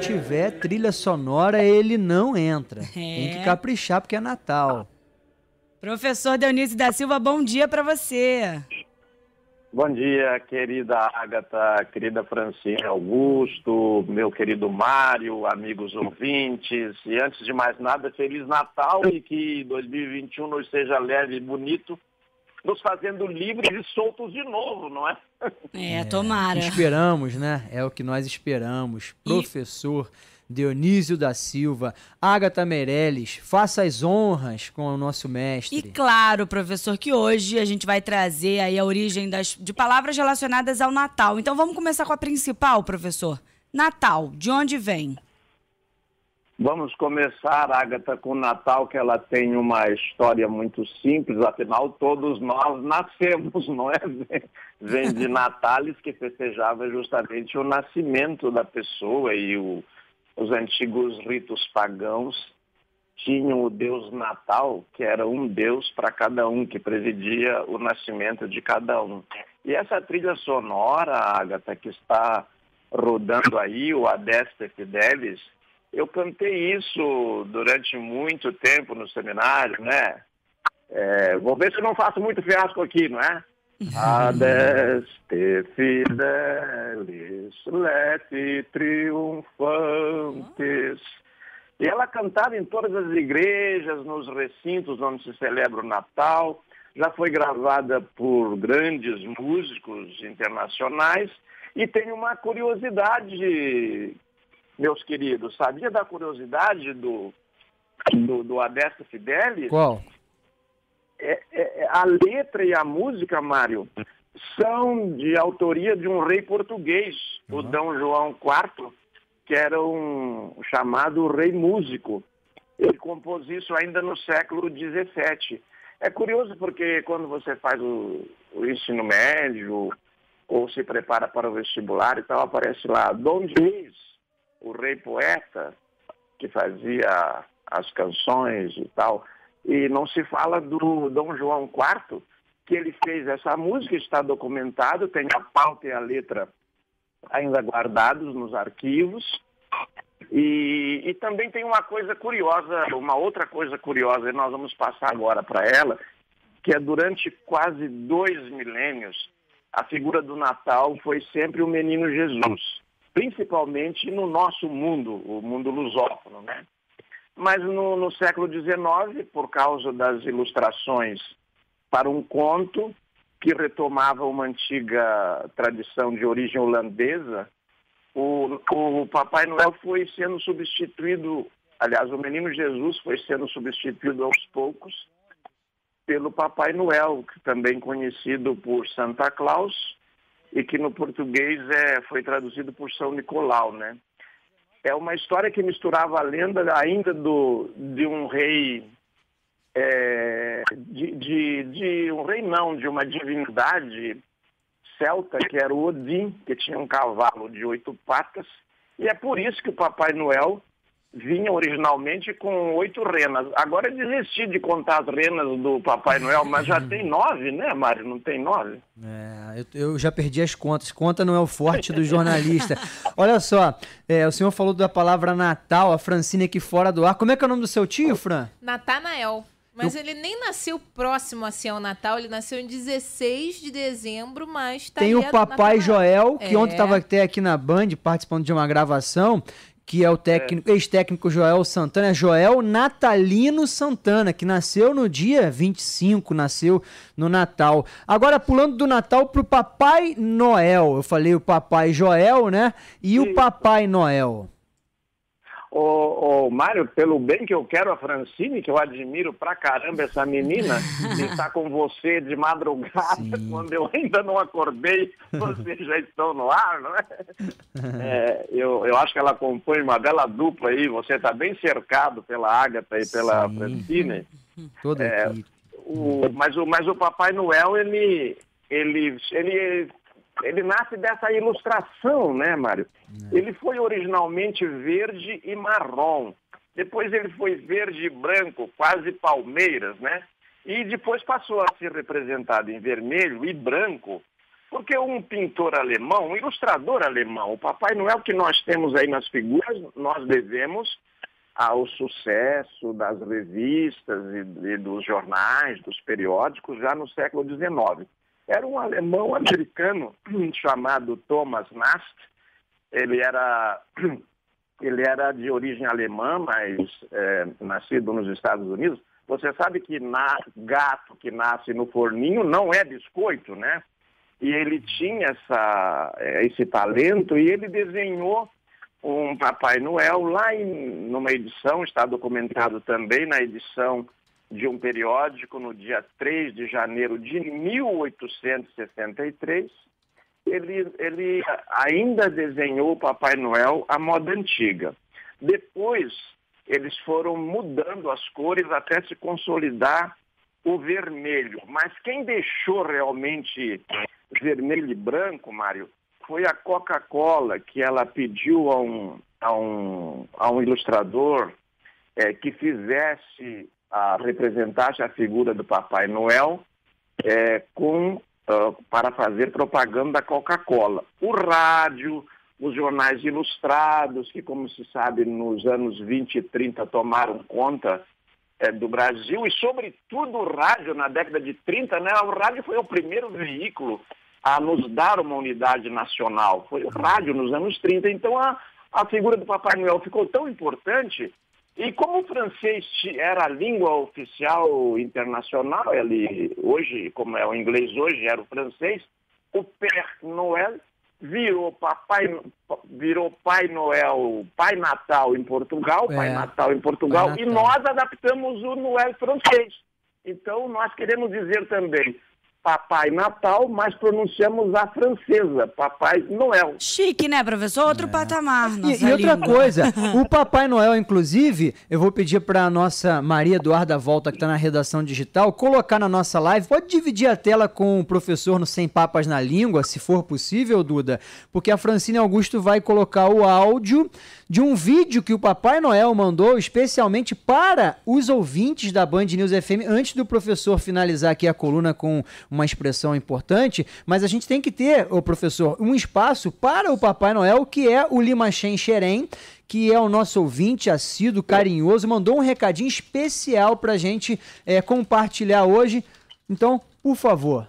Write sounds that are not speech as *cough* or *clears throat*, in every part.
Tiver trilha sonora, ele não entra. Tem que caprichar porque é Natal. Professor Dionísio da Silva, bom dia para você. Bom dia, querida Agatha, querida Francine Augusto, meu querido Mário, amigos ouvintes. E antes de mais nada, Feliz Natal e que 2021 nos seja leve e bonito, nos fazendo livres e soltos de novo, não é? É, tomara. Esperamos, né? É o que nós esperamos. Professor Dionísio da Silva, Agatha Meirelles, faça as honras com o nosso mestre. E claro, professor, que hoje a gente vai trazer aí a origem das, de palavras relacionadas ao Natal. Então vamos começar com a principal, professor. Natal, de onde vem? Vamos começar, Agatha, com o Natal, que ela tem uma história muito simples, afinal todos nós nascemos, não é? *laughs* Vem de *laughs* Natalis, que festejava justamente o nascimento da pessoa e o, os antigos ritos pagãos tinham o Deus Natal, que era um Deus para cada um, que presidia o nascimento de cada um. E essa trilha sonora, Agatha, que está rodando aí, o Adeste Fidelis, eu cantei isso durante muito tempo no seminário, né? É, vou ver se eu não faço muito fiasco aqui, não é? *laughs* Adeste fidelis, lete triunfantes. E ela cantava em todas as igrejas, nos recintos onde se celebra o Natal. Já foi gravada por grandes músicos internacionais. E tem uma curiosidade, meus queridos. Sabia da curiosidade do, do, do Adeste Fidelis? Qual? É, é, a letra e a música, Mário, são de autoria de um rei português, uhum. o D. João IV, que era um chamado rei músico. Ele compôs isso ainda no século XVII. É curioso porque quando você faz o, o ensino médio ou se prepara para o vestibular e tal, aparece lá Dom Luís, o rei poeta, que fazia as canções e tal. E não se fala do Dom João IV, que ele fez essa música, está documentado, tem a pauta e a letra ainda guardados nos arquivos. E, e também tem uma coisa curiosa, uma outra coisa curiosa, e nós vamos passar agora para ela, que é durante quase dois milênios, a figura do Natal foi sempre o menino Jesus, principalmente no nosso mundo, o mundo lusófono, né? Mas no, no século XIX, por causa das ilustrações para um conto que retomava uma antiga tradição de origem holandesa, o, o Papai Noel foi sendo substituído, aliás, o Menino Jesus foi sendo substituído aos poucos pelo Papai Noel, também conhecido por Santa Claus e que no português é, foi traduzido por São Nicolau, né? É uma história que misturava a lenda ainda do, de um rei, é, de, de, de um rei não, de uma divindade celta, que era o Odin, que tinha um cavalo de oito patas, e é por isso que o Papai Noel vinha originalmente com oito renas. Agora desisti de contar as renas do Papai Noel, mas já *laughs* tem nove, né, Mário? Não tem nove? É, eu, eu, já perdi as contas. Conta não é o forte do *laughs* jornalista. Olha só, é, o senhor falou da palavra Natal, a Francine aqui fora do ar. Como é que é o nome do seu tio, Fran? Natanael. Mas eu... ele nem nasceu próximo assim ao Natal, ele nasceu em 16 de dezembro, mas tá Tem o Papai Joel, que é. ontem estava até aqui na Band participando de uma gravação, que é o técnico, é. ex-técnico Joel Santana, é Joel Natalino Santana, que nasceu no dia 25, nasceu no Natal. Agora, pulando do Natal pro Papai Noel. Eu falei o Papai Joel, né? E Sim. o Papai Noel. Ô, ô, Mário, pelo bem que eu quero a Francine, que eu admiro pra caramba essa menina, *laughs* está com você de madrugada, Sim. *laughs* quando eu ainda não acordei, vocês já estão no ar, não é? *laughs* é eu, eu acho que ela compõe uma bela dupla aí, você está bem cercado pela Ágata e pela Sim. Francine. Toda É. O, mas, o, mas o Papai Noel, ele, ele, ele, ele nasce dessa ilustração, né, Mário? Ele foi originalmente verde e marrom. Depois ele foi verde e branco, quase palmeiras, né? E depois passou a ser representado em vermelho e branco, porque um pintor alemão, um ilustrador alemão, o Papai Noel que nós temos aí nas figuras, nós devemos ao sucesso das revistas e, e dos jornais, dos periódicos, já no século XIX. Era um alemão americano *clears throat* chamado Thomas Nast. Ele era, *clears throat* ele era de origem alemã, mas é, nascido nos Estados Unidos. Você sabe que na, gato que nasce no forninho não é biscoito, né? E ele tinha essa, eh, esse talento e ele desenhou um Papai Noel lá em, numa edição, está documentado também na edição de um periódico no dia 3 de janeiro de 1863. Ele, ele ainda desenhou o Papai Noel à moda antiga. Depois, eles foram mudando as cores até se consolidar o vermelho. Mas quem deixou realmente vermelho e branco, Mário, foi a Coca-Cola, que ela pediu a um, a um, a um ilustrador é, que fizesse, a, representasse a figura do Papai Noel é, com, uh, para fazer propaganda da Coca-Cola. O rádio, os jornais ilustrados, que, como se sabe, nos anos 20 e 30 tomaram conta é, do Brasil, e, sobretudo, o rádio, na década de 30, né, o rádio foi o primeiro veículo a nos dar uma unidade nacional. Foi o rádio nos anos 30. Então a, a figura do Papai Noel ficou tão importante. E como o francês era a língua oficial internacional, ele hoje, como é o inglês hoje, era o francês, o Père Noel virou Papai, virou Pai Noel, Pai Natal em Portugal, É, Pai Natal em Portugal, Pai e Natal. nós adaptamos o Noel francês. Então nós queremos dizer também Papai Natal, mas pronunciamos a francesa, Papai Noel. Chique, né, professor? Outro patamar. É. E, nossa e outra língua. coisa, *laughs* o Papai Noel, inclusive, eu vou pedir para a nossa Maria Eduarda Volta, que está na redação digital, colocar na nossa live. Pode dividir a tela com o professor no Sem Papas na Língua, se for possível, Duda, porque a Francine Augusto vai colocar o áudio de um vídeo que o Papai Noel mandou especialmente para os ouvintes da Band News FM, antes do professor finalizar aqui a coluna com uma expressão importante, mas a gente tem que ter, ô professor, um espaço para o Papai Noel, que é o Limachen Xerém, que é o nosso ouvinte assíduo, carinhoso, mandou um recadinho especial para a gente é, compartilhar hoje. Então, por favor.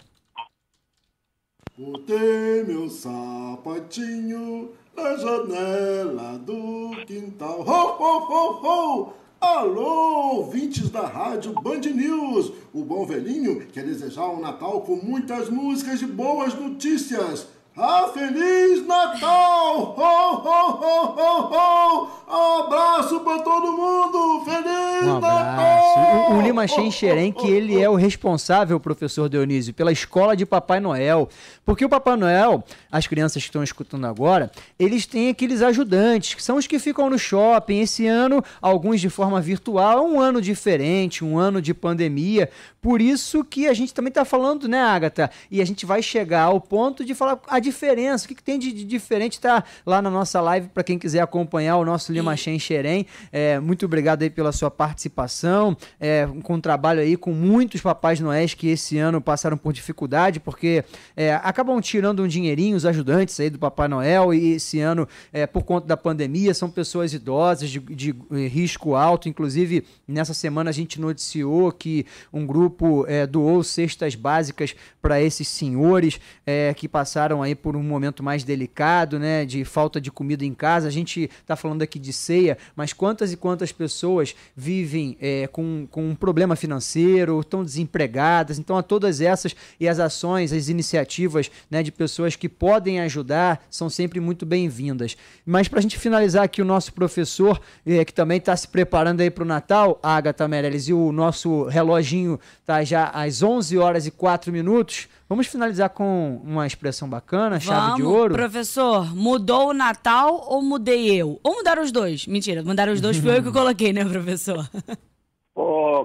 Botei meu sapatinho na janela do quintal. Ho, ho, ho, ho! Alô, ouvintes da rádio Band News. O bom velhinho quer desejar um Natal com muitas músicas e boas notícias. Ah, Feliz Natal! Ho, ho, ho, ho, ho! Abraço pra todo mundo! Feliz Um Natal! O, o Lima Xerém, que ele é o responsável, professor Dionísio, pela escola de Papai Noel. Porque o Papai Noel, as crianças que estão escutando agora, eles têm aqueles ajudantes, que são os que ficam no shopping. Esse ano, alguns de forma virtual, um ano diferente, um ano de pandemia. Por isso que a gente também está falando, né, Agatha? E a gente vai chegar ao ponto de falar a diferença, o que, que tem de, de diferente, tá lá na nossa live para quem quiser acompanhar o nosso Lima Xerém. É, muito obrigado aí pela sua participação, é, com um trabalho aí com muitos papais noéis que esse ano passaram por dificuldade, porque é, acabam tirando um dinheirinho os ajudantes aí do Papai Noel e esse ano, é, por conta da pandemia, são pessoas idosas de, de, eh, risco alto. Inclusive, nessa semana a gente noticiou que um grupo é, doou cestas básicas para esses senhores é, que passaram aí por um momento mais delicado, né, de falta de comida em casa. A gente está falando aqui de ceia, mas quantas e quantas pessoas vivem é, com, com um problema financeiro, estão desempregadas. Então, a todas essas e as ações, as iniciativas né, de pessoas que podem ajudar são sempre muito bem-vindas. Mas para a gente finalizar aqui o nosso professor, é, que também está se preparando aí para o Natal, Agatha Meirelles, e o nosso reloginho está já às 11 horas e 4 minutos. Vamos finalizar com uma expressão bacana, chave de Vamos, ouro. Professor, mudou o Natal ou mudei eu? Ou mudaram os dois? Mentira, mudaram os dois, *laughs* foi eu que coloquei, né, professor? *laughs*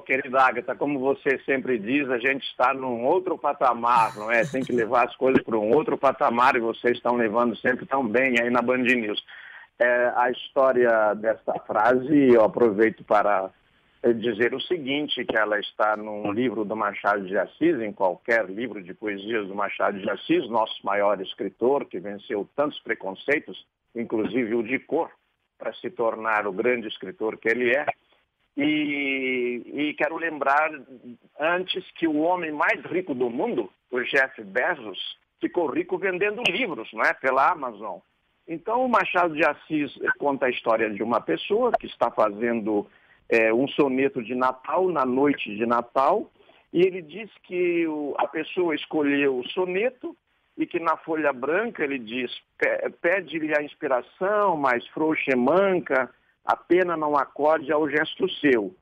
Querida Agatha, como você sempre diz, a gente está num outro patamar, não é? Tem que levar as coisas para um outro patamar e vocês estão levando sempre tão bem aí na Band News. É, a história dessa frase, eu aproveito para eh, dizer o seguinte, que ela está num livro do Machado de Assis, em qualquer livro de poesias do Machado de Assis, nosso maior escritor, que venceu tantos preconceitos, inclusive o de cor, para se tornar o grande escritor que ele é. E, e, quero lembrar antes que o homem mais rico do mundo, o Jeff Bezos, ficou rico vendendo livros, não é? Pela Amazon. Então o Machado de Assis conta a história de uma pessoa que está fazendo é, um soneto de Natal na noite de Natal e ele diz que o, a pessoa escolheu o soneto e que na folha branca ele diz pede-lhe a inspiração, mas frouxa e manca a pena não acorde ao gesto seu.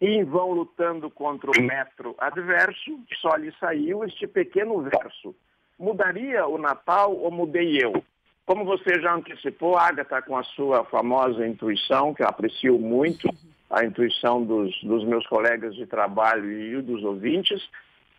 E em vão lutando contra o metro adverso, só lhe saiu este pequeno verso. Mudaria o Natal ou mudei eu? Como você já antecipou, Agatha, com a sua famosa intuição, que eu aprecio muito, a intuição dos, dos meus colegas de trabalho e dos ouvintes,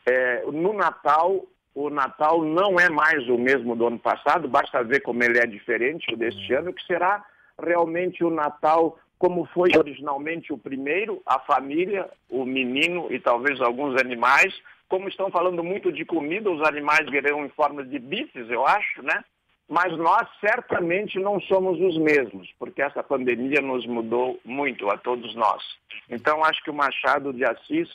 é, no Natal, o Natal não é mais o mesmo do ano passado, basta ver como ele é diferente deste ano, que será realmente o Natal como foi originalmente o primeiro, a família, o menino e talvez alguns animais. Como estão falando muito de comida, os animais virão em forma de bifes, eu acho, né? Mas nós certamente não somos os mesmos, porque essa pandemia nos mudou muito a todos nós. Então, acho que o Machado de Assis,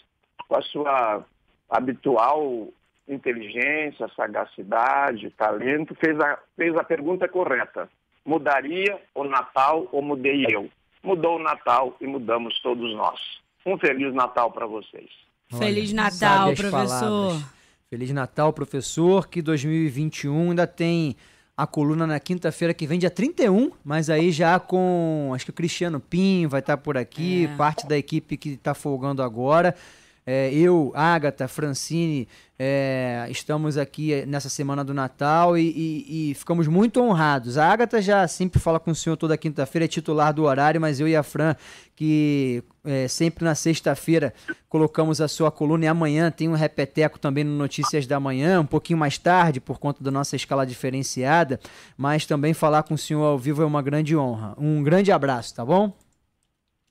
com a sua habitual inteligência, sagacidade, talento, fez a, fez a pergunta correta mudaria o Natal ou mudei eu? Mudou o Natal e mudamos todos nós. Um Feliz Natal para vocês. Feliz Natal, professor. Palavras. Feliz Natal, professor. Que 2021 ainda tem a coluna na quinta-feira que vem, dia 31, mas aí já com. Acho que o Cristiano Pim vai estar por aqui, é. parte da equipe que está folgando agora. É, eu, Agatha, Francine, é, estamos aqui nessa semana do Natal e, e, e, ficamos muito honrados. A Agatha já sempre fala com o senhor toda quinta-feira, é titular do horário, mas eu e a Fran, que é, sempre na sexta-feira colocamos a sua coluna e amanhã tem um repeteco também no Notícias da Manhã, um pouquinho mais tarde, por conta da nossa escala diferenciada, mas também falar com o senhor ao vivo é uma grande honra. Um grande abraço, tá bom?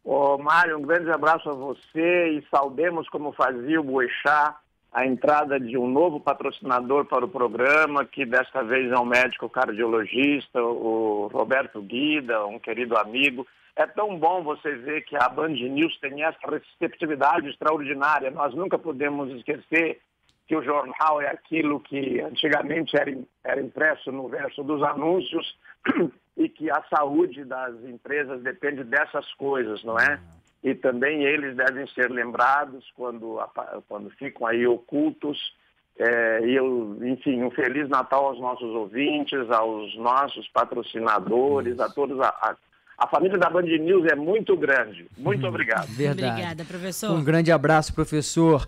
Ô, Mário, um grande abraço a você e saudemos como fazia o Boechat a entrada de um novo patrocinador para o programa, que desta vez é um médico cardiologista, o Roberto Guida, um querido amigo. É tão bom você ver que a Band News tem essa receptividade extraordinária. Nós nunca podemos esquecer que o jornal é aquilo que antigamente era, era impresso no verso dos anúncios *clears throat* e que a saúde das empresas depende dessas coisas, não é? E também eles devem ser lembrados quando, quando ficam aí ocultos. É, e eu, enfim, um Feliz Natal aos nossos ouvintes, aos nossos patrocinadores, a todos. A, a, a família da Band News é muito grande. Muito obrigado. Verdade. Obrigada, professor. Um grande abraço, professor.